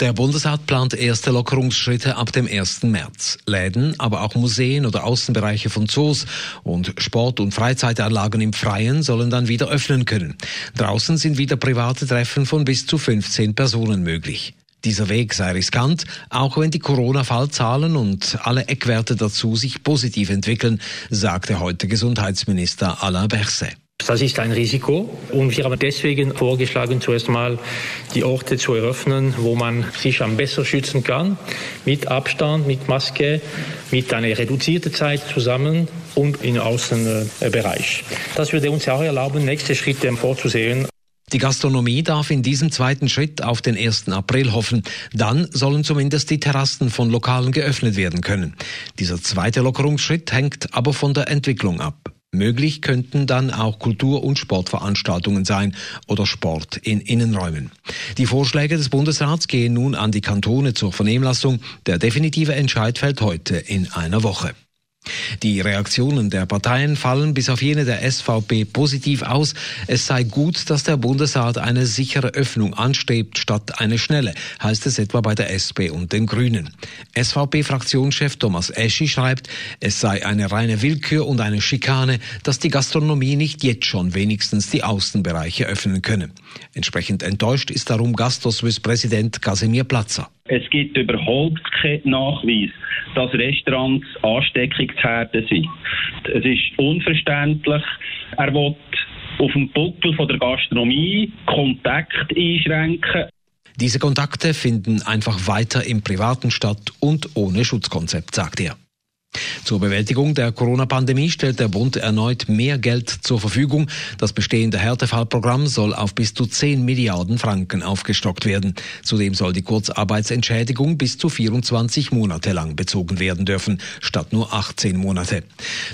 Der Bundesrat plant erste Lockerungsschritte ab dem 1. März. Läden, aber auch Museen oder Außenbereiche von Zoos und Sport- und Freizeitanlagen im Freien sollen dann wieder öffnen können. Draußen sind wieder private Treffen von bis zu 15 Personen möglich. Dieser Weg sei riskant, auch wenn die Corona-Fallzahlen und alle Eckwerte dazu sich positiv entwickeln, sagte heute Gesundheitsminister Alain Berset. Das ist ein Risiko und wir haben deswegen vorgeschlagen, zuerst mal die Orte zu eröffnen, wo man sich am besser schützen kann, mit Abstand, mit Maske, mit einer reduzierten Zeit zusammen und im Außenbereich. Das würde uns auch erlauben, nächste Schritte vorzusehen. Die Gastronomie darf in diesem zweiten Schritt auf den 1. April hoffen. Dann sollen zumindest die Terrassen von Lokalen geöffnet werden können. Dieser zweite Lockerungsschritt hängt aber von der Entwicklung ab. Möglich könnten dann auch Kultur- und Sportveranstaltungen sein oder Sport in Innenräumen. Die Vorschläge des Bundesrats gehen nun an die Kantone zur Vernehmlassung. Der definitive Entscheid fällt heute in einer Woche. Die Reaktionen der Parteien fallen bis auf jene der SVP positiv aus. Es sei gut, dass der Bundesrat eine sichere Öffnung anstrebt statt eine schnelle, heißt es etwa bei der SP und den Grünen. SVP-Fraktionschef Thomas Eschi schreibt, es sei eine reine Willkür und eine Schikane, dass die Gastronomie nicht jetzt schon wenigstens die Außenbereiche öffnen könne. Entsprechend enttäuscht ist darum Gastro-Swiss-Präsident Casimir Platzer. Es gibt überhaupt keinen Nachweis, dass Restaurants Ansteckungsherde sind. Es ist unverständlich. Er will auf dem Buckel von der Gastronomie Kontakt einschränken. Diese Kontakte finden einfach weiter im Privaten statt und ohne Schutzkonzept, sagt er. Zur Bewältigung der Corona-Pandemie stellt der Bund erneut mehr Geld zur Verfügung. Das bestehende Härtefallprogramm soll auf bis zu 10 Milliarden Franken aufgestockt werden. Zudem soll die Kurzarbeitsentschädigung bis zu 24 Monate lang bezogen werden dürfen, statt nur 18 Monate.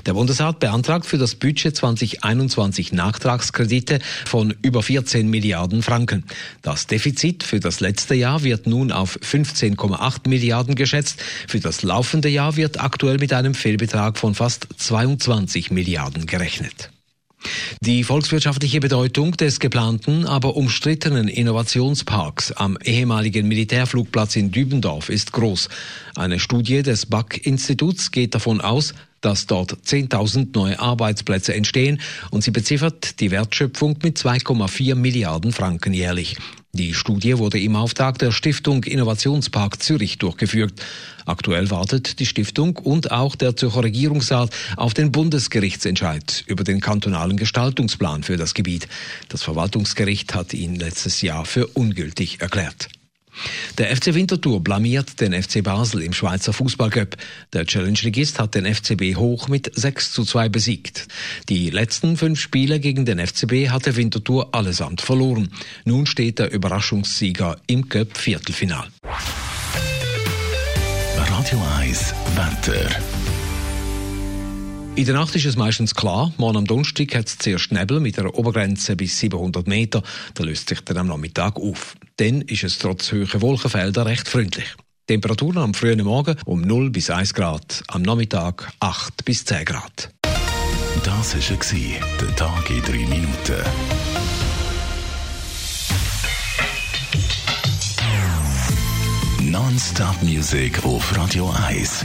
Der Bundesrat beantragt für das Budget 2021 Nachtragskredite von über 14 Milliarden Franken. Das Defizit für das letzte Jahr wird nun auf 15,8 Milliarden geschätzt. Für das laufende Jahr wird aktuell mit mit einem Fehlbetrag von fast 22 Milliarden gerechnet. Die volkswirtschaftliche Bedeutung des geplanten, aber umstrittenen Innovationsparks am ehemaligen Militärflugplatz in Dübendorf ist groß. Eine Studie des BAC-Instituts geht davon aus, dass dort 10.000 neue Arbeitsplätze entstehen und sie beziffert die Wertschöpfung mit 2,4 Milliarden Franken jährlich. Die Studie wurde im Auftrag der Stiftung Innovationspark Zürich durchgeführt. Aktuell wartet die Stiftung und auch der Zürcher Regierungsrat auf den Bundesgerichtsentscheid über den kantonalen Gestaltungsplan für das Gebiet. Das Verwaltungsgericht hat ihn letztes Jahr für ungültig erklärt. Der FC Winterthur blamiert den FC Basel im Schweizer Fußballcup. Der Challenge-Ligist hat den FCB hoch mit 6 zu 2 besiegt. Die letzten fünf Spiele gegen den FCB hatte Winterthur allesamt verloren. Nun steht der Überraschungssieger im Cup-Viertelfinal. Radio 1 Wetter. In der Nacht ist es meistens klar. Morgen am Donnerstag hat es zuerst Nebel mit einer Obergrenze bis 700 Meter. Der löst sich dann am Nachmittag auf. Dann ist es trotz hoher Wolkenfelder recht freundlich. Temperaturen am frühen Morgen um 0 bis 1 Grad, am Nachmittag 8 bis 10 Grad. Das war der Tag in 3 Minuten. Non-Stop Music auf Radio 1.